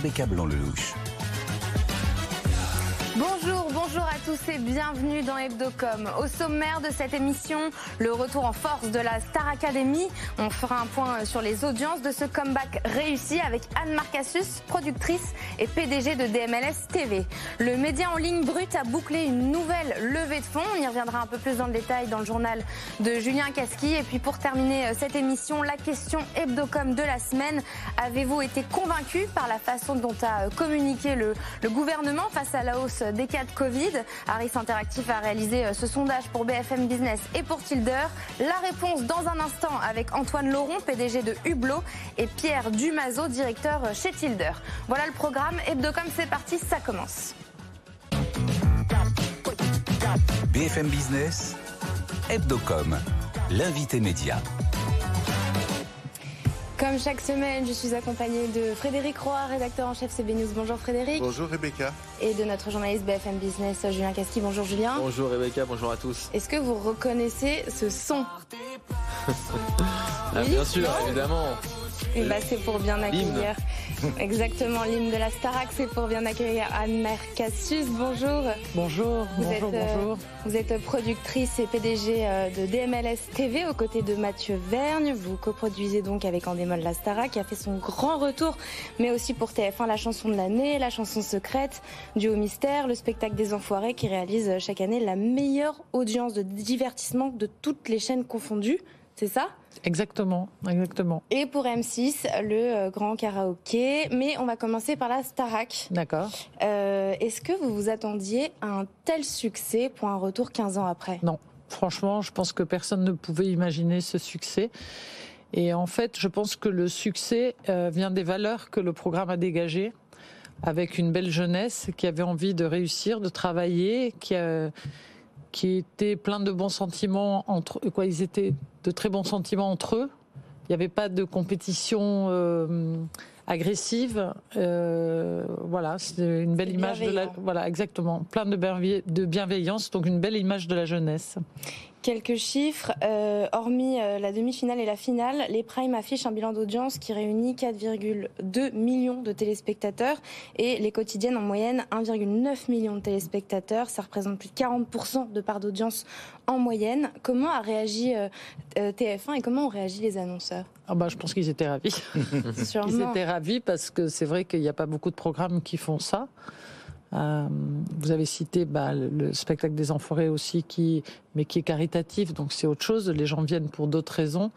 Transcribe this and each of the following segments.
Rebecca Blanc-Lelouch. Bonjour, bonjour à tous et bienvenue dans Hebdocom. Au sommaire de cette émission, le retour en force de la Star Academy. On fera un point sur les audiences de ce comeback réussi avec Anne Marcassus, productrice et PDG de DMLS TV. Le média en ligne brut a bouclé une nouvelle levée de fonds. On y reviendra un peu plus dans le détail dans le journal de Julien Casqui. Et puis pour terminer cette émission, la question Hebdocom de la semaine. Avez-vous été convaincu par la façon dont a communiqué le, le gouvernement face à la hausse des cas de Covid. Harris Interactive a réalisé euh, ce sondage pour BFM Business et pour Tilder. La réponse dans un instant avec Antoine Laurent, PDG de Hublot, et Pierre Dumazo, directeur euh, chez Tilder. Voilà le programme. Hebdocom, c'est parti, ça commence. BFM Business, Hebdocom, l'invité média. Comme chaque semaine, je suis accompagnée de Frédéric Roy, rédacteur en chef CB News. Bonjour Frédéric. Bonjour Rebecca. Et de notre journaliste BFM Business, Julien Casqui. Bonjour Julien. Bonjour Rebecca, bonjour à tous. Est-ce que vous reconnaissez ce son ah, Bien sûr, évidemment. Et bah, c'est pour bien accueillir. Exactement, l'hymne de la Starac, c'est pour bien accueillir Anne-Mère Cassus. Bonjour. Bonjour, vous bonjour, êtes, bonjour. Vous êtes productrice et PDG de DMLS TV aux côtés de Mathieu Vergne. Vous coproduisez donc avec Endemol la Starac qui a fait son grand retour, mais aussi pour TF1 la chanson de l'année, la chanson secrète, du haut mystère, le spectacle des enfoirés qui réalise chaque année la meilleure audience de divertissement de toutes les chaînes confondues. C'est ça? Exactement, exactement. Et pour M6, le grand karaoké. Mais on va commencer par la Starac. D'accord. Euh, Est-ce que vous vous attendiez à un tel succès pour un retour 15 ans après? Non. Franchement, je pense que personne ne pouvait imaginer ce succès. Et en fait, je pense que le succès euh, vient des valeurs que le programme a dégagées, avec une belle jeunesse qui avait envie de réussir, de travailler, qui a qui étaient pleins de bons sentiments entre quoi ils étaient de très bons sentiments entre eux. Il n'y avait pas de compétition euh, agressive. Euh, voilà, c'est une belle image de la voilà exactement, plein de, de bienveillance, donc une belle image de la jeunesse. Quelques chiffres, euh, hormis euh, la demi-finale et la finale, les primes affichent un bilan d'audience qui réunit 4,2 millions de téléspectateurs et les quotidiennes en moyenne 1,9 million de téléspectateurs. Ça représente plus de 40% de part d'audience en moyenne. Comment a réagi euh, TF1 et comment ont réagi les annonceurs? Ah bah, Je pense qu'ils étaient ravis. Ils étaient ravis parce que c'est vrai qu'il n'y a pas beaucoup de programmes qui font ça. Euh, vous avez cité bah, le, le, spectacle des Enfoirés aussi, qui, mais qui est caritatif, donc c'est autre chose. Les gens viennent pour d'autres raisons.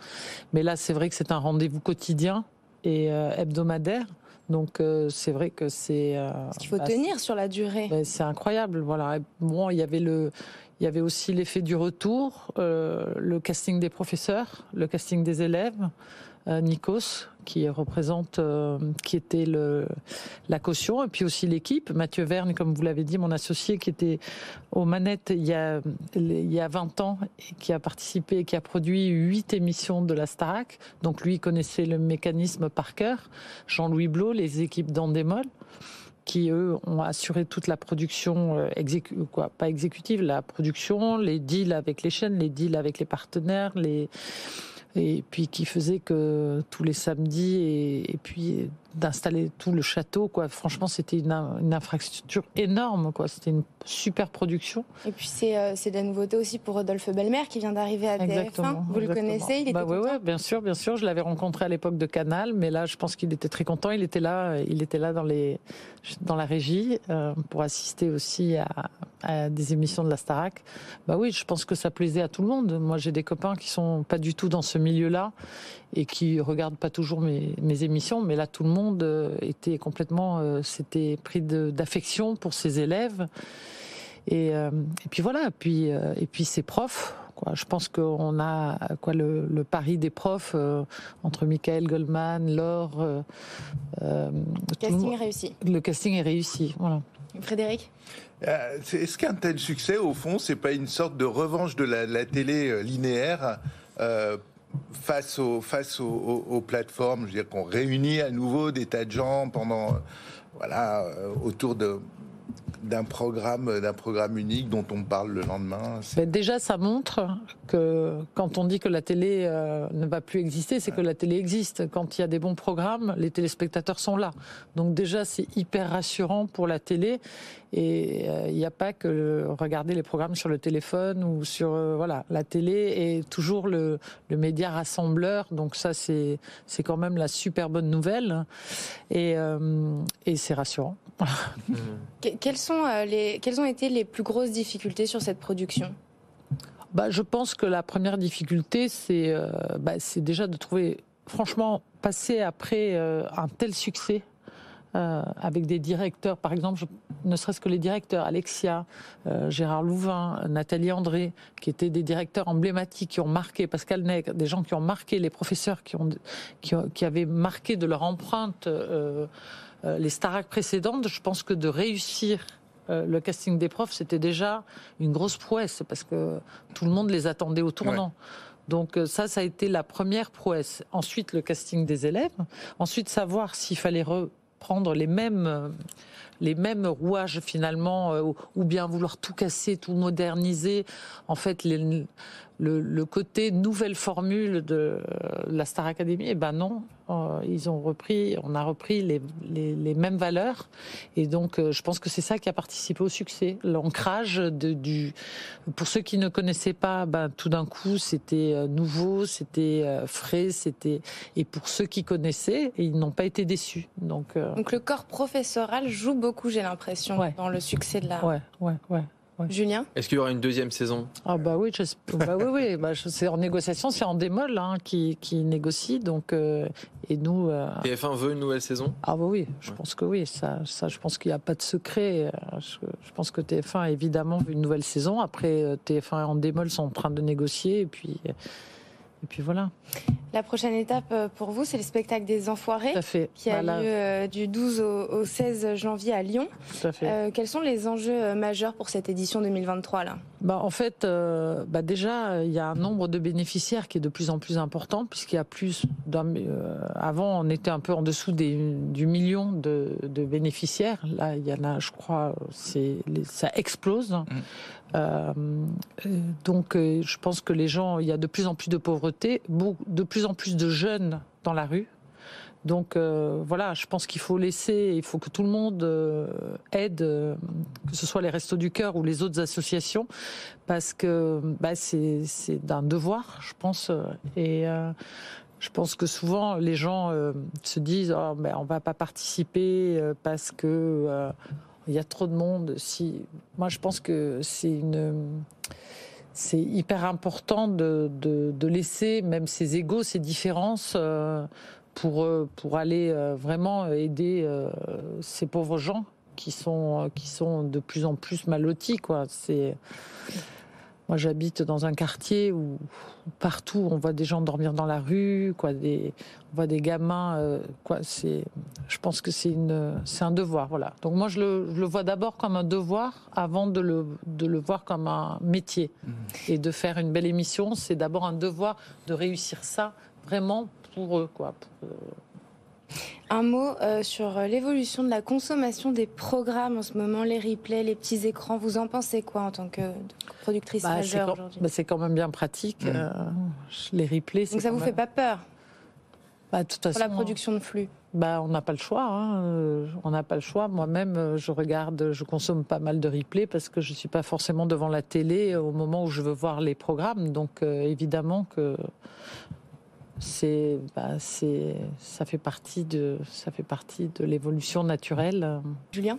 Mais là, c'est vrai que c'est un rendez-vous quotidien et euh, hebdomadaire. Donc euh, c'est vrai que c'est. Euh, Il faut bah, tenir sur la durée. Bah, c'est incroyable, voilà. Bon, il y avait le, il y avait aussi l'effet du retour, le casting des professeurs, le casting des élèves. Nikos qui représente, euh, qui était le, la caution, et puis aussi l'équipe. Mathieu Verne, comme vous l'avez dit, mon associé, qui était aux manettes il y a, il y a 20 ans, et qui a participé, qui a produit huit émissions de la Starac. Donc lui connaissait le mécanisme par cœur. Jean-Louis Blot, les équipes d'Andemol qui eux ont assuré toute la production euh, pas exécutive la production les deals avec les chaînes les deals avec les partenaires les et puis qui faisait que tous les samedis et, puis d'installer tout le château quoi. Franchement c'était une, une, infrastructure énorme quoi. C'était une super production. Et puis c'est euh, c'est de la nouveauté aussi pour Rodolphe Belmer qui vient d'arriver à exactement, TF1 vous exactement. le connaissez il était bah, ouais, ouais, bien sûr bien sûr. Je l'avais rencontré à l'époque de Canal mais là je pense qu'il était très content. Il était là il était là dans les dans la régie euh, pour assister aussi à, à, des émissions de la Starac. Bah oui je pense que ça plaisait à tout le monde. Moi j'ai des copains qui sont pas du tout dans ce milieu là et qui regardent pas toujours mes, mes émissions mais là tout le monde euh, était complètement euh, s'était pris d'affection pour ses élèves et, euh, et puis voilà puis euh, et puis ses profs Quoi. Je pense qu'on a quoi le, le, pari des profs euh, entre Michael Goldman, Laure. Euh, le casting est réussi. Le casting est réussi. Voilà. Frédéric? Euh, Est-ce qu'un tel succès, au fond, c'est pas une sorte de revanche de la, la télé linéaire? Euh, face, au, face aux, aux, aux, plateformes Je veux dire qu'on réunit à nouveau des tas de gens pendant, voilà, autour de d'un programme, d'un programme unique dont on parle le lendemain. Mais déjà, ça montre que quand on dit que la télé euh, ne va plus exister, c'est que la télé existe. Quand il y a des bons programmes, les téléspectateurs sont là. Donc déjà, c'est hyper rassurant pour la télé. Et euh, il n'y a pas que regarder les programmes sur le téléphone ou sur euh, voilà, la télé est toujours le, le média rassembleur. Donc ça, c'est c'est quand même la super bonne nouvelle. Et, et c'est rassurant. Quelles, sont, euh, les, quelles ont été les plus grosses difficultés sur cette production? Bah, Je pense que la première difficulté, c'est euh, bah, déjà de trouver, franchement, passer après euh, un tel succès. Avec des directeurs, par exemple, ne serait-ce que les directeurs, Alexia, Gérard Louvain, Nathalie André, qui étaient des directeurs emblématiques, qui ont marqué, Pascal Nègre, des gens qui ont marqué, les professeurs qui, ont, qui, qui avaient marqué de leur empreinte euh, les Starac précédentes, je pense que de réussir euh, le casting des profs, c'était déjà une grosse prouesse parce que tout le monde les attendait au tournant. Donc euh, ça, ça a été la première prouesse. Ensuite, le casting des élèves. Ensuite, savoir s'il fallait reprendre les mêmes les mêmes rouages finalement, ou bien vouloir tout casser, tout moderniser. En fait, le, le, côté nouvelle formule de la Star Academy, eh ben non, euh, ils ont repris, on a repris les, les, mêmes valeurs. Et donc, euh, je pense que c'est ça qui a participé au succès. L'ancrage du. Pour ceux qui ne connaissaient pas, ben, tout d'un coup, c'était euh, nouveau, c'était frais, c'était. Et pour ceux qui connaissaient, ils n'ont pas été déçus. Donc, donc le corps professoral joue beaucoup, j'ai l'impression, dans le succès de la. Ouais, ouais, ouais. Julien Est-ce qu'il y aura une deuxième saison? Ah bah oui, bah oui, oui. Bah, c'est en négociation, c'est en démol hein, qui, qui, négocie. Donc euh, et nous. Euh... TF1 veut une nouvelle saison? Ah bah oui, je pense que oui. Ça, ça je pense qu'il n'y a pas de secret. Euh, je, je, pense que TF1 a évidemment veut une nouvelle saison. Après, euh, TF1 et en démol sont en train de négocier et puis. Et puis voilà. La prochaine étape euh, pour vous, c'est le spectacle des Enfoirés, qui a lieu euh, du 12 au, 16 janvier à Lyon. Euh, quels sont les enjeux majeurs pour cette édition 2023 là? Bah, En fait, bah, déjà, il y a un nombre de bénéficiaires qui est de plus en plus important, puisqu'il y a plus d'un. avant, on était un peu en dessous des, du million de, bénéficiaires. Là, il y en a, je crois, c'est, ça explose. Mmh. Euh, donc, euh, je pense que les gens, il y a de plus en plus de pauvreté, de plus en plus de jeunes dans la rue. Donc euh, voilà, je pense qu'il faut laisser, il faut que tout le monde aide, que ce soit les Restos du Cœur ou les autres associations, parce que bah, c'est d'un devoir, je pense. Et je pense que souvent les gens se disent, oh, ben, on va pas participer parce que il y a trop de monde. Si, moi, je pense que c'est hyper important de, de, laisser même ces égaux, ces différences, euh, pour euh, pour aller euh, vraiment aider ces pauvres gens qui sont qui sont de plus en plus mal lotis, quoi. C'est moi, j'habite dans un quartier où partout on voit des gens dormir dans la rue, quoi, des, on voit des gamins, euh, quoi. C'est, je pense que c'est une, c'est un devoir, voilà. Donc moi, je le, je le vois d'abord comme un devoir avant de le, de le voir comme un métier mmh. et de faire une belle émission. C'est d'abord un devoir de réussir ça vraiment pour eux, quoi. Pour, euh, un mot euh, sur euh, l'évolution de la consommation des programmes en ce moment, les replays, les petits écrans. Vous en pensez quoi en tant que productrice bah, majeure aujourd'hui? bah, C'est quand même bien pratique. Mmh. Euh, les replays. Donc ça vous fait pas peur? Bah, toute façon, Pour la production de flux? bah, on n'a pas le choix. Hein. On n'a pas le choix. Moi-même, je regarde, je consomme pas mal de replays parce que je suis pas forcément devant la télé au moment où je veux voir les programmes. Donc, évidemment que c'est, bah, c'est, ça fait partie de, ça fait partie de l'évolution naturelle. Julien?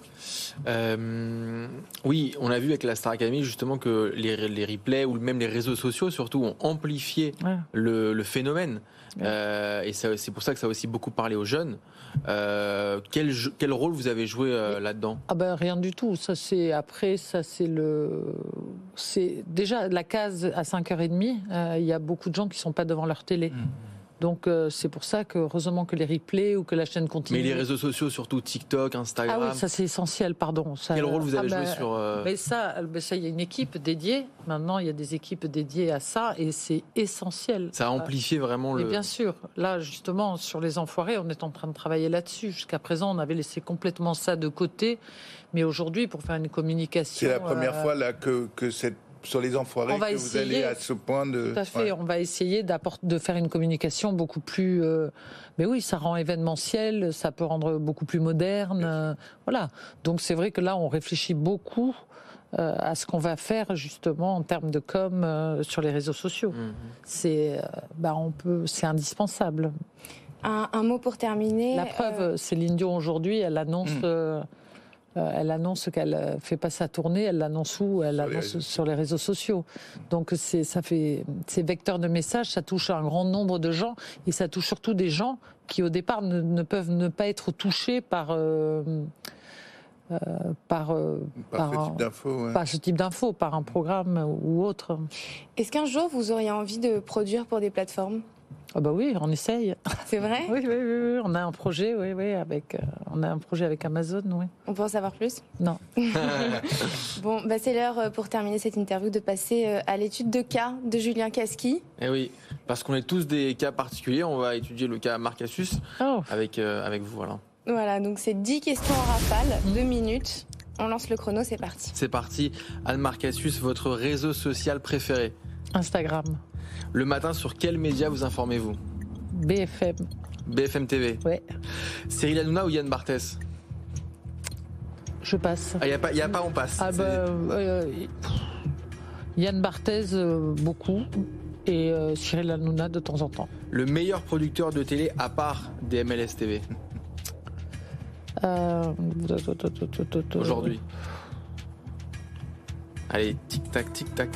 Euh, Oui, on a vu avec la Star Academy justement que les, les, replays ou même les réseaux sociaux surtout ont amplifié le, le, phénomène. Euh, et c'est pour ça que ça a aussi beaucoup parlé aux jeunes. Euh, quel, quel, rôle vous avez joué là-dedans? Ah ben rien du tout. Ça c'est après, ça c'est le, c'est déjà la case à 5h30. Il y a beaucoup de gens qui sont pas devant leur télé. Mmh. Donc euh, c'est pour ça que heureusement que les replays ou que la chaîne continue. Mais les réseaux sociaux, surtout TikTok, Instagram. Ah oui, ça c'est essentiel, pardon. Ça, Quel rôle vous avez ah joué bah, sur euh, Mais ça, ben ça, il y a une équipe dédiée. Maintenant, il y a des équipes dédiées à ça et c'est essentiel. Ça a amplifié vraiment le. bien sûr, là justement sur les enfoirés, on est en train de travailler là-dessus. Jusqu'à présent, on avait laissé complètement ça de côté, mais aujourd'hui, pour faire une communication, C'est la première euh, fois là que, que cette, sur les enfoirés On va que vous essayer. allez à ce point de. Tout à fait. Ouais. On va essayer de faire une communication beaucoup plus. euh, mais oui, ça rend événementiel, ça peut rendre beaucoup plus moderne. euh, voilà. Donc c'est vrai que là, on réfléchit beaucoup euh, à ce qu'on va faire justement en termes de com euh, sur les réseaux sociaux. Mhm. C'est, euh, bah, on peut, c'est indispensable. Un, un mot pour terminer. La preuve, euh, Céline Dion aujourd'hui, elle annonce. Mm. Euh, elle annonce qu'elle euh, fait pas sa tournée, elle l'annonce où? Elle Sur les l'annonce réseaux sur les réseaux sociaux. Donc c'est ça fait c'est vecteur de messages, ça touche un grand nombre de gens et ça touche surtout des gens qui au départ ne, ne peuvent ne pas être touchés par euh, euh, par euh, Par ce par, type ouais. par ce type d'infos, par un programme ou autre. Est-ce qu'un jour vous auriez envie de produire pour des plateformes? Ah bah oui, on essaye. C'est vrai Oui, oui, oui, oui, on a un projet, oui, oui, avec euh, on a un projet avec Amazon, oui. On peut en savoir plus? Non. Bon, bah c'est l'heure euh, pour terminer cette interview de passer euh, à l'étude de cas de Julien Casqui. Eh oui, parce qu'on est tous des cas particuliers. On va étudier le cas Marcassus Oh. avec, euh, avec vous. Voilà. Voilà, donc c'est 10 questions en rafale. 2 minutes. On lance le chrono, c'est parti. C'est parti. Anne Marcassus, votre réseau social préféré? Instagram, Le matin, sur quel média vous informez-vous? BFM, BFM TV. ouais, Cyril Hanouna ou Yann Barthès? Je passe. Ah, il n'y a, pas- y a pas, on passe. Ah bah, euh, Yann Barthez, euh, beaucoup, et euh, Cyril Hanouna de temps en temps. Le meilleur producteur de télé à part des MLS TV Euh, aujourd'hui. Allez, tic-tac, tic-tac.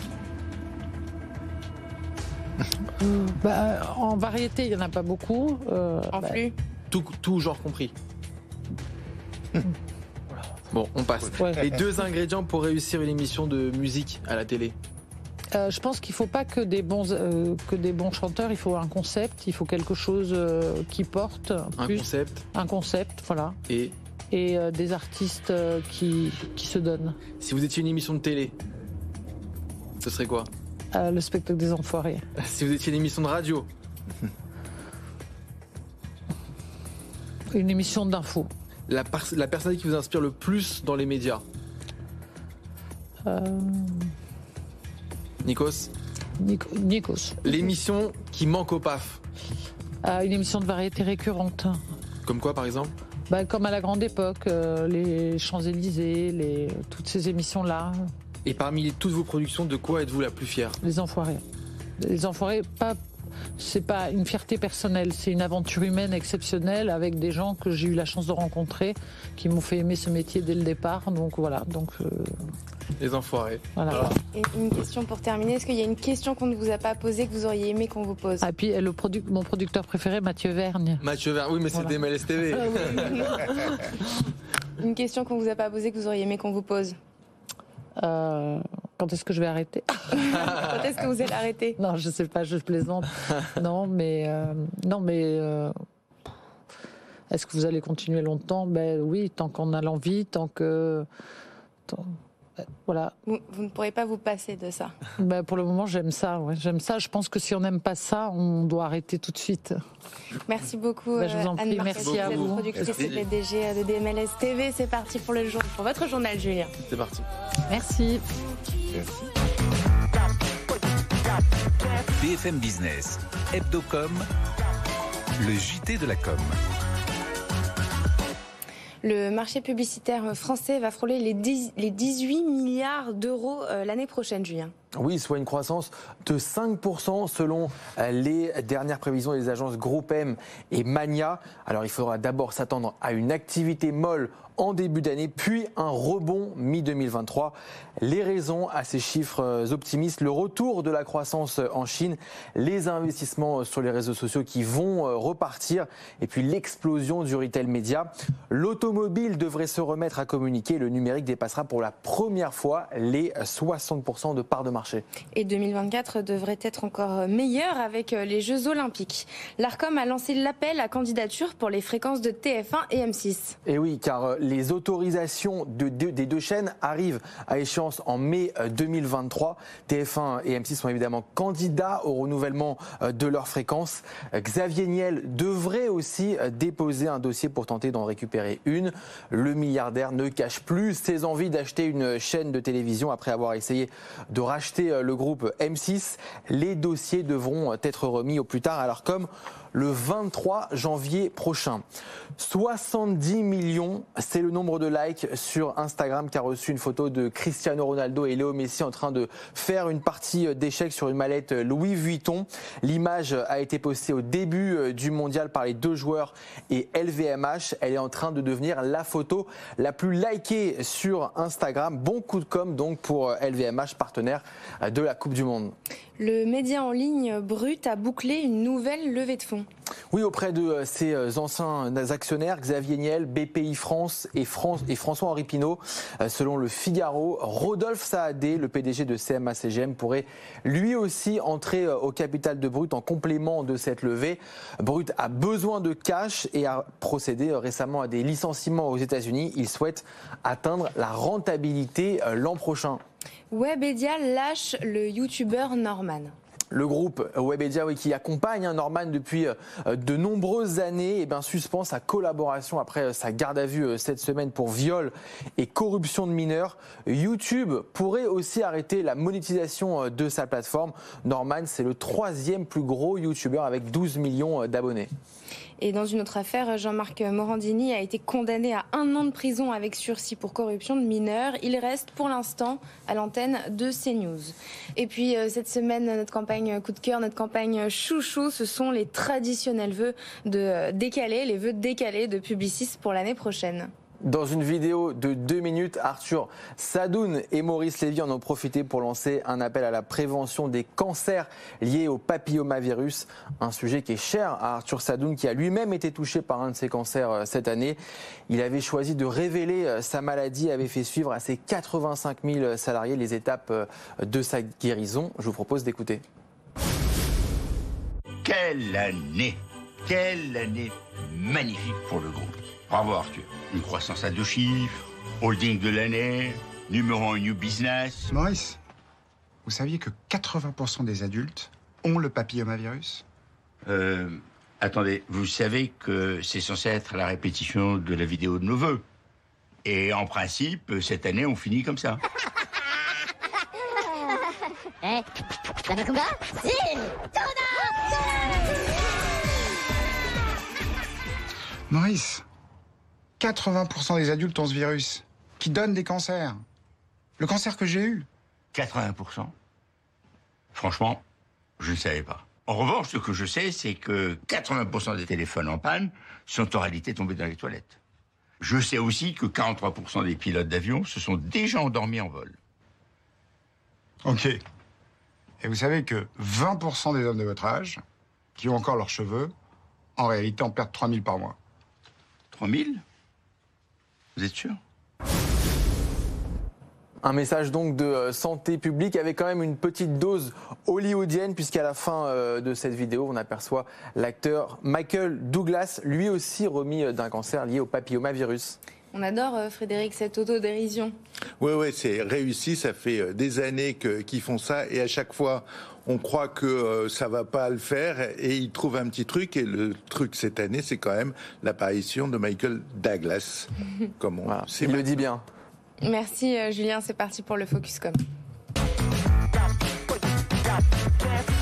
Bah, en variété, il n'y en a pas beaucoup. euh, En bah, flux Tout, tout genre compris. Bon, on passe. ouais. Les deux ingrédients pour réussir une émission de musique à la télé. Euh, je pense qu'il ne faut pas que des, bons, euh, que des bons chanteurs, il faut un concept, il faut quelque chose euh, qui porte, Un plus, concept un concept, voilà, et et euh, des artistes euh, qui, qui se donnent. si vous étiez une émission de télé, ce serait quoi? Euh, le spectacle des enfoirés. Si vous étiez une émission de radio, Une émission d'info. la, personne qui vous inspire le plus dans les médias Euh, Nikos Nico- Nikos. L'émission qui manque au PAF. Euh, une émission de variété récurrente. Comme quoi, par exemple Bah, comme à la grande époque, euh, les Champs-Élysées, les, toutes ces émissions-là, Et parmi toutes vos productions, de quoi êtes-vous la plus fière? Les enfoirés. Les enfoirés, pas, c'est pas une fierté personnelle, c'est une aventure humaine exceptionnelle avec des gens que j'ai eu la chance de rencontrer, qui m'ont fait aimer ce métier dès le départ. Donc voilà, donc euh, Les enfoirés. voilà. Et une question pour terminer. Est-ce qu'il y a une question qu'on ne vous a pas posée que vous auriez aimé qu'on vous pose? Ah, puis le produc- mon producteur préféré, Mathieu Vergne. Mathieu Ver, oui, mais c'est des MLS TV. Une question qu'on vous a pas posée que vous auriez aimé qu'on vous pose? Euh, quand est-ce que je vais arrêter Quand est-ce que vous allez arrêter Non, je sais pas, je plaisante. non, mais euh, non, mais euh, est-ce que vous allez continuer longtemps? Ben oui, tant qu'on a l'envie, tant que tant- voilà. vous, vous ne pourrez pas vous passer de ça. Ben, pour le moment, j'aime ça. ouais, j'aime ça. Je pense que si on n'aime pas ça, on doit arrêter tout de suite. Merci beaucoup, Bah, je vous en euh, prie, Anne merci à vous productrice Merci. et PDG de DMLS TV. C'est parti pour, le jour, pour votre journal, Julien. C'est parti. Merci. BFM Business, Hebdocom, le JT de la com. Le marché publicitaire français va frôler les, 10 les 18 milliards d'euros euh, l'année prochaine, Julien. Oui, soit une croissance de 5% selon euh, les dernières prévisions des agences Groupe M et Mania. Alors il faudra d'abord s'attendre à une activité molle en début d'année, puis un rebond mi-2023. Les raisons à ces chiffres euh, optimistes, le retour de la croissance en Chine, les investissements sur les réseaux sociaux qui vont euh, repartir, et puis l'explosion du retail média. L'automobile devrait se remettre à communiquer, le numérique dépassera pour la première fois les 60% de part de marché. marché. Et 2024 devrait être encore meilleur avec les Jeux Olympiques. L'ARCOM a lancé l'appel à candidature pour les fréquences de TF1 et M6. Et oui, car les autorisations de, des deux chaînes arrivent à échéance en mai 2023. TF1 et M6 sont évidemment candidats au renouvellement de leurs fréquences. Xavier Niel devrait aussi déposer un dossier pour tenter d'en récupérer une. Le milliardaire ne cache plus ses envies d'acheter une chaîne de télévision après avoir essayé de racheter le groupe M6. Les dossiers devront être remis au plus tard. Alors comme le 23 janvier prochain. 70 millions, c'est le nombre de likes sur Instagram qui a reçu une photo de Cristiano Ronaldo et Léo Messi en train de faire une partie d'échecs sur une mallette Louis Vuitton. L'image a été postée au début du mondial par les deux joueurs et LVMH. Elle est en train de devenir la photo la plus likée sur Instagram. Bon coup de com donc pour LVMH, partenaire de la Coupe du Monde. Le média en ligne Brut a bouclé une nouvelle levée de fonds. Oui, auprès de ses anciens actionnaires, Xavier Niel, BPI France et, François-Henri Pinault. Selon le Figaro, Rodolphe Saadé, le PDG de CMA-CGM, pourrait lui aussi entrer au capital de Brut en complément de cette levée. Brut a besoin de cash et a procédé récemment à des licenciements aux États-Unis. Il souhaite atteindre la rentabilité l'an prochain. Webedia lâche le youtubeur Norman le groupe Webedia qui accompagne Norman depuis de nombreuses années et ben, suspend sa collaboration après sa garde à vue cette semaine pour viol et corruption de mineurs. YouTube pourrait aussi arrêter la monétisation de sa plateforme. Norman, c'est le troisième plus gros YouTuber avec 12 millions d'abonnés. Et dans une autre affaire, Jean-Marc Morandini a été condamné à un an de prison avec sursis pour corruption de mineurs. Il reste pour l'instant à l'antenne de CNews. Et puis cette semaine, notre campagne coup de cœur, notre campagne chouchou, ce sont les traditionnels vœux de décalés, les vœux décalés de Publicis pour l'année prochaine. Dans une vidéo de deux minutes, Arthur Sadoun et Maurice Lévy en ont profité pour lancer un appel à la prévention des cancers liés au papillomavirus, un sujet qui est cher à Arthur Sadoun qui a lui-même été touché par un de ces cancers cette année. Il avait choisi de révéler sa maladie avait fait suivre à ses 85 000 salariés les étapes de sa guérison. Je vous propose d'écouter. Quelle année Quelle année magnifique pour le groupe Bravo Arthur. Une croissance à deux chiffres, holding de l'année, numéro un new business. Maurice, vous saviez que 80% des adultes ont le papillomavirus? Euh. Attendez, vous savez que c'est censé être la répétition de la vidéo de nos voeux. Et en principe, cette année, on finit comme ça. Eh, Si Maurice, 80% des adultes ont ce virus, qui donne des cancers. Le cancer que j'ai eu. 80% Franchement, je ne savais pas. En revanche, ce que je sais, c'est que 80% des téléphones en panne sont en réalité tombés dans les toilettes. Je sais aussi que 43% des pilotes d'avion se sont déjà endormis en vol. Ok. Et vous savez que 20% des hommes de votre âge, qui ont encore leurs cheveux, en réalité en perdent 3000 par mois. 3000 Vous êtes sûr? Un message donc de santé publique avec quand même une petite dose hollywoodienne puisqu'à la fin de cette vidéo, on aperçoit l'acteur Michael Douglas, lui aussi remis d'un cancer lié au papillomavirus. On adore, Frédéric, cette autodérision. Oui, oui, c'est réussi. Ça fait des années qu'ils font ça. Et à chaque fois, on croit que ça va pas le faire. Et ils trouvent un petit truc. Et le truc cette année, c'est quand même l'apparition de Michael Douglas. Comme on voilà, il le dit bien. Merci, Julien. C'est parti pour le Focuscom.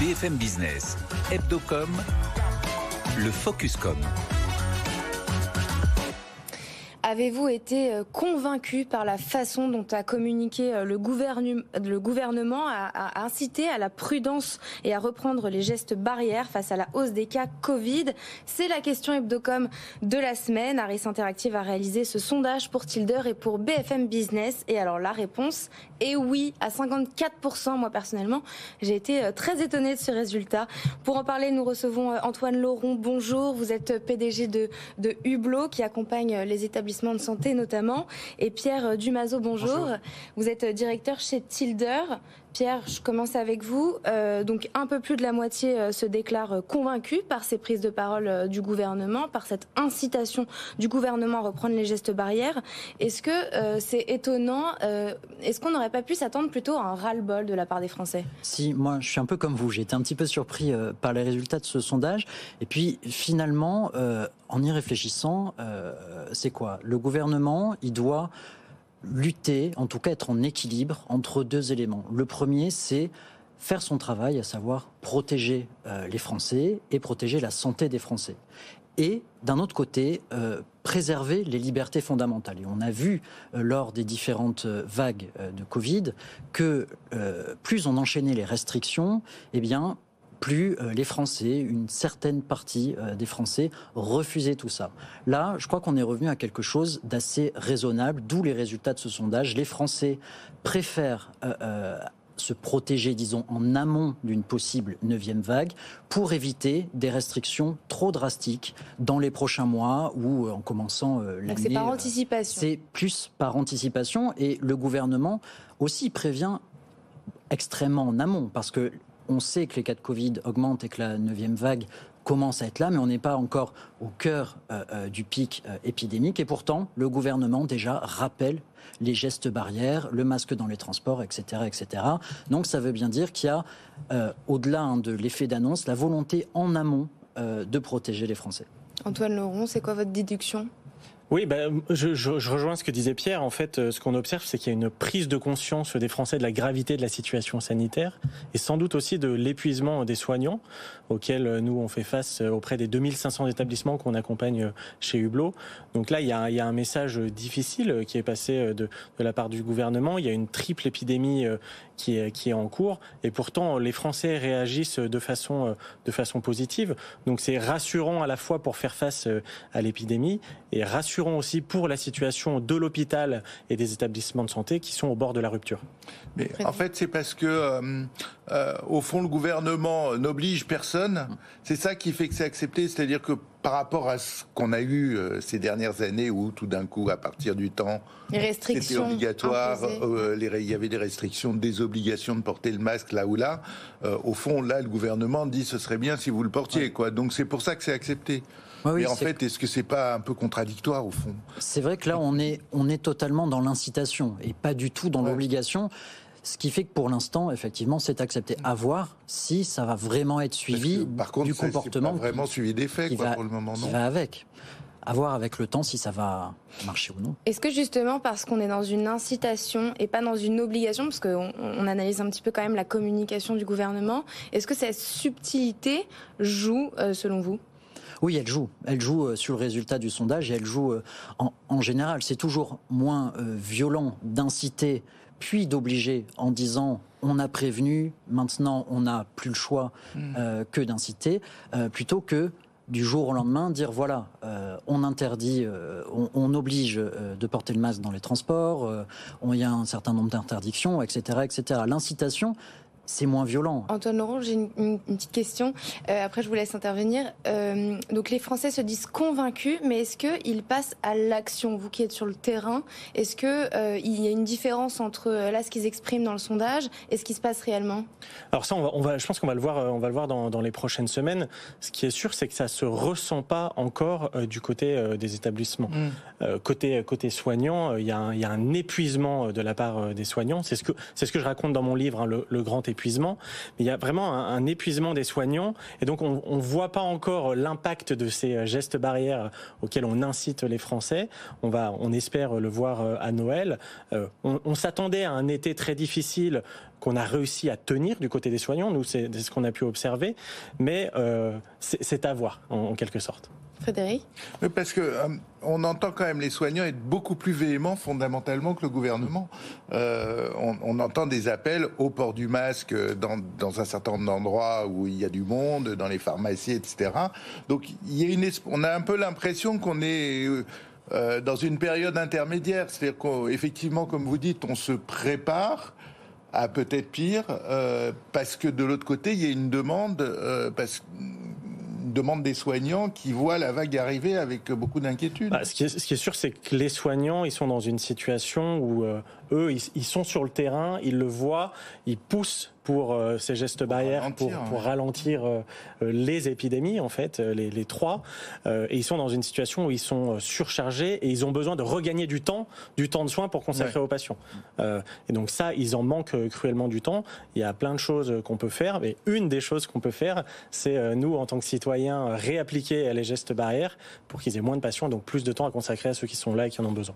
BFM Business, Hebdocom, le Focuscom. Avez-vous été convaincu par la façon dont a communiqué le, le gouvernement, a, incité à la prudence et à reprendre les gestes barrières face à la hausse des cas Covid? C'est la question Hebdocom de la semaine. Aris Interactive a réalisé ce sondage pour Tilder et pour BFM Business. Et alors la réponse est oui à 54%. Moi personnellement, j'ai été très étonnée de ce résultat. Pour en parler, nous recevons Antoine Lauron. Bonjour, vous êtes PDG de, de Hublot qui accompagne les établissements de santé notamment. Et Pierre Dumazo, bonjour. bonjour. Vous êtes directeur chez Tilder. Pierre, je commence avec vous. Euh, donc un peu plus de la moitié euh, se déclarent euh, convaincus par ces prises de parole du gouvernement, par cette incitation du gouvernement à reprendre les gestes barrières. Est-ce que c'est étonnant Est-ce qu'on n'aurait pas pu s'attendre plutôt à un ras-le-bol de la part des Français? Si, moi je suis un peu comme vous. J'ai été un petit peu surpris par les résultats de ce sondage. Et puis finalement, en y réfléchissant, c'est quoi? Le gouvernement, il doit lutter, en tout cas être en équilibre entre deux éléments. Le premier, c'est faire son travail, à savoir protéger euh, les Français et protéger la santé des Français. Et d'un autre côté, euh, préserver les libertés fondamentales. Et on a vu euh, lors des différentes vagues de Covid que plus on enchaînait les restrictions, eh bien plus euh, les Français, une certaine partie euh, des Français refusaient tout ça. Là, je crois qu'on est revenu à quelque chose d'assez raisonnable, d'où les résultats de ce sondage. Les Français préfèrent euh, se protéger, disons, en amont d'une possible neuvième vague pour éviter des restrictions trop drastiques dans les prochains mois ou en commençant l'année. c'est par anticipation. C'est plus par anticipation et le gouvernement aussi prévient extrêmement en amont parce que on sait que les cas de Covid augmentent et que la neuvième vague commence à être là, mais on n'est pas encore au cœur euh, euh, du pic euh, épidémique. Et pourtant, le gouvernement déjà rappelle les gestes barrières, le masque dans les transports, etc., etc. Donc ça veut bien dire qu'il y a, au-delà hein, de l'effet d'annonce, la volonté en amont de protéger les Français. Antoine Laurent, c'est quoi votre déduction? Oui, bah, je, rejoins ce que disait Pierre. En fait, euh, ce qu'on observe, c'est qu'il y a une prise de conscience des Français de la gravité de la situation sanitaire et sans doute aussi de l'épuisement des soignants auxquels euh, nous on fait face euh, auprès des 2500 établissements qu'on accompagne chez Hublot. Donc là, il y, a, un message difficile qui est passé de, la part du gouvernement. Il y a une triple épidémie qui est, qui est en cours et pourtant les Français réagissent de façon, de façon positive. Donc c'est rassurant à la fois pour faire face à l'épidémie et rassurant aussi pour la situation de l'hôpital et des établissements de santé qui sont au bord de la rupture. Mais en fait, c'est parce que, euh, euh, au fond, le gouvernement n'oblige personne. C'est ça qui fait que c'est accepté. C'est-à-dire que par rapport à ce qu'on a eu euh, ces dernières années, où tout d'un coup, à partir du temps, c'était obligatoire, il y avait des restrictions, des obligations de porter le masque là ou là. au fond, là, le gouvernement dit ce serait bien si vous le portiez. Quoi. Donc c'est pour ça que c'est accepté. Mais en fait, est-ce que c'est pas un peu contradictoire au fond? C'est vrai que là, on est, on est totalement dans l'incitation et pas du tout dans l'obligation. Ce qui fait que pour l'instant, effectivement, c'est accepté. À voir si ça va vraiment être suivi par contre, du comportement. Pas vraiment suivi des faits, quoi, va, pour le moment, non. Qui va avec. À voir avec le temps si ça va marcher ou non. Est-ce que justement parce qu'on est dans une incitation et pas dans une obligation, parce qu'on on analyse un petit peu quand même la communication du gouvernement, est-ce que cette subtilité joue euh, selon vous? Oui, elle joue. Elle joue euh, sur le résultat du sondage et elle joue euh, en, général. C'est toujours moins euh, violent d'inciter puis d'obliger en disant on a prévenu, maintenant on n'a plus le choix hmm. que d'inciter, plutôt que du jour au lendemain dire voilà, on interdit, on, oblige de porter le masque dans les transports, il y a un certain nombre d'interdictions, etc., etc. L'incitation, c'est moins violent. Antoine Laurent, j'ai une, petite question. Euh, après, je vous laisse intervenir. Euh, donc, les Français se disent convaincus, mais est-ce qu'ils passent à l'action Vous qui êtes sur le terrain, est-ce qu'il euh, y a une différence entre là ce qu'ils expriment dans le sondage et ce qui se passe réellement? Alors ça, on va, je pense qu'on va le voir, on va le voir dans, les prochaines semaines. Ce qui est sûr, c'est que ça se ressent pas encore du côté des établissements. Mm. côté côté soignant, il y, a un, épuisement de la part des soignants. C'est ce que c'est ce que je raconte dans mon livre, hein, le, le grand épuisement mais il y a vraiment un, épuisement des soignants, et donc on ne voit pas encore l'impact de ces euh, gestes barrières auxquels on incite les Français. On va, on espère le voir euh, à Noël. Euh, on, s'attendait à un été très difficile qu'on a réussi à tenir du côté des soignants. Nous, c'est ce qu'on a pu observer, mais c'est à voir en quelque sorte. Frédéric Parce que euh, on entend quand même les soignants être beaucoup plus véhéments fondamentalement que le gouvernement. Euh, on, entend des appels au port du masque dans, un certain nombre d'endroits où il y a du monde, dans les pharmacies, etc. Donc il y a une, on a un peu l'impression qu'on est euh, dans une période intermédiaire. C'est-à-dire qu'effectivement, comme vous dites, on se prépare à peut-être pire, parce que de l'autre côté, il y a une demande, parce demande des soignants qui voient la vague arriver avec beaucoup d'inquiétude. Bah, ce, qui est, sûr, c'est que les soignants, ils sont dans une situation où euh, eux, ils, sont sur le terrain, ils le voient, ils poussent pour euh, ces gestes barrières, pour, pour ralentir euh, euh, les épidémies, en fait, les, les trois. et ils sont dans une situation où ils sont surchargés et ils ont besoin de regagner du temps, du temps de soins pour consacrer aux patients. et donc ça, ils en manquent cruellement du temps. Il y a plein de choses qu'on peut faire, mais une des choses qu'on peut faire, c'est nous, en tant que citoyens, réappliquer les gestes barrières pour qu'ils aient moins de patients, donc plus de temps à consacrer à ceux qui sont là et qui en ont besoin.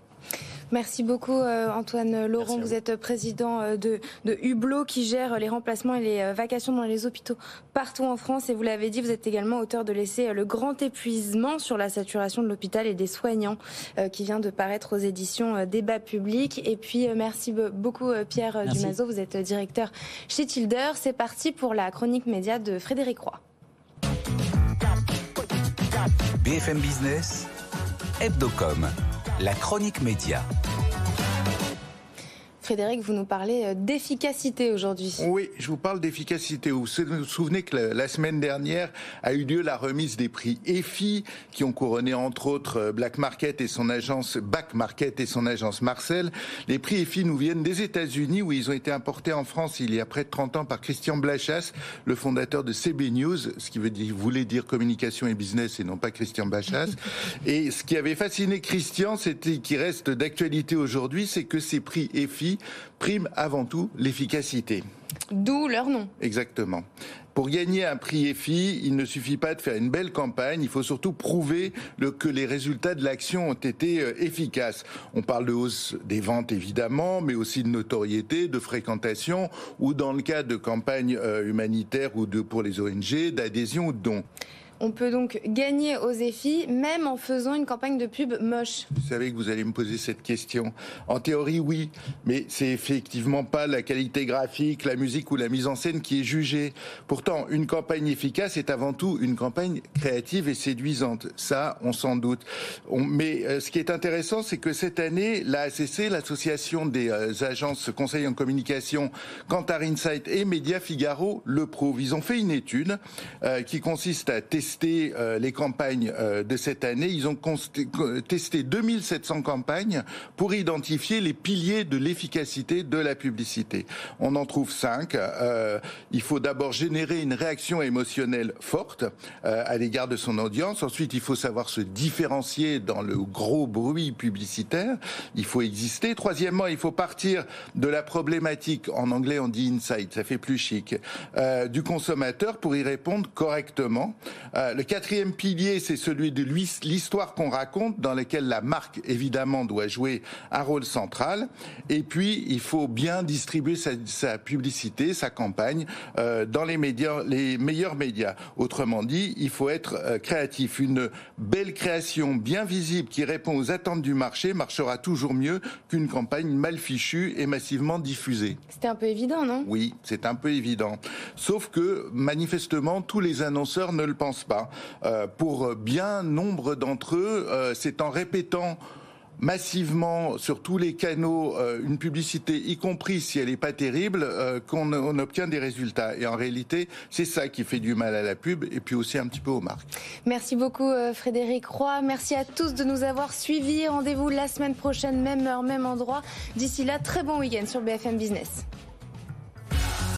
Merci beaucoup Antoine Laurent. Vous. êtes président de, de Hublot qui gère les remplacements et les euh, vacations dans les hôpitaux partout en France. Et vous l'avez dit, vous êtes également auteur de l'essai euh, Le grand épuisement sur la saturation de l'hôpital et des soignants euh, qui vient de paraître aux éditions Débat public. Et puis, merci beaucoup Pierre Dumazo. Vous êtes directeur chez Tilder. C'est parti pour la chronique média de Frédéric Roy. BFM Business, Hebdocom, la chronique média. Frédéric, vous nous parlez euh, d'efficacité aujourd'hui. Oui, je vous parle d'efficacité. Vous vous souvenez que la semaine dernière a eu lieu la remise des prix EFI, qui ont couronné entre autres euh, Black Market et son agence Back Market et son agence Marcel. Les prix EFI nous viennent des États-Unis, où ils ont été importés en France il y a près de 30 ans par Christian Blachas, le fondateur de CB News, ce qui veut dire, voulait dire communication et business et non pas Christian Blachas. et ce qui avait fasciné Christian, c'était qui reste d'actualité aujourd'hui, c'est que ces prix EFI prime avant tout l'efficacité. D'où leur nom. Exactement. Pour gagner un prix EFI, il ne suffit pas de faire une belle campagne, il faut surtout prouver que les résultats de l'action ont été euh, efficaces. On parle de hausse des ventes évidemment, mais aussi de notoriété, de fréquentation, ou dans le cas de campagnes euh, humanitaires ou de, pour les ONG, d'adhésion ou de dons. On peut donc gagner aux EFI même en faisant une campagne de pub moche. Vous savez que vous allez me poser cette question. En théorie, oui, mais c'est effectivement pas la qualité graphique, la musique ou la mise en scène qui est jugée. Pourtant, une campagne efficace est avant tout une campagne créative et séduisante. Ça, on s'en doute. Mais euh, ce qui est intéressant, c'est que cette année, l'ACC, l'association des euh, agences conseils en communication, Kantar Insight et Média Figaro le prouvent. Ils ont fait une étude euh, qui consiste à tester euh, les campagnes euh, de cette année. Ils ont testé 2700 campagnes pour identifier les piliers de l'efficacité de la publicité. On en trouve cinq. Euh, il faut d'abord générer une réaction émotionnelle forte à l'égard de son audience. Ensuite, il faut savoir se différencier dans le gros bruit publicitaire. Il faut exister. Troisièmement, il faut partir de la problématique, en anglais on dit insight, ça fait plus chic, du consommateur pour y répondre correctement. Euh, le quatrième pilier, c'est celui de l'histoire qu'on raconte, dans laquelle la marque, évidemment, doit jouer un rôle central. Et puis, il faut bien distribuer sa, publicité, sa campagne, euh, dans les médias, les meilleurs médias. Autrement dit, il faut être euh, créatif. Une belle création bien visible qui répond aux attentes du marché marchera toujours mieux qu'une campagne mal fichue et massivement diffusée. C'était un peu évident, non? Oui, c'est un peu évident. Sauf que, manifestement, tous les annonceurs ne le pensent pas. Euh, pour bien nombre d'entre eux, euh, c'est en répétant massivement sur tous les canaux euh, une publicité, y compris si elle n'est pas terrible, qu'on obtient des résultats. Et en réalité, c'est ça qui fait du mal à la pub et puis aussi un petit peu aux marques. Merci beaucoup Frédéric Roy. Merci à tous de nous avoir suivis. Rendez-vous la semaine prochaine, même heure, même endroit. D'ici là, très bon week-end sur BFM Business.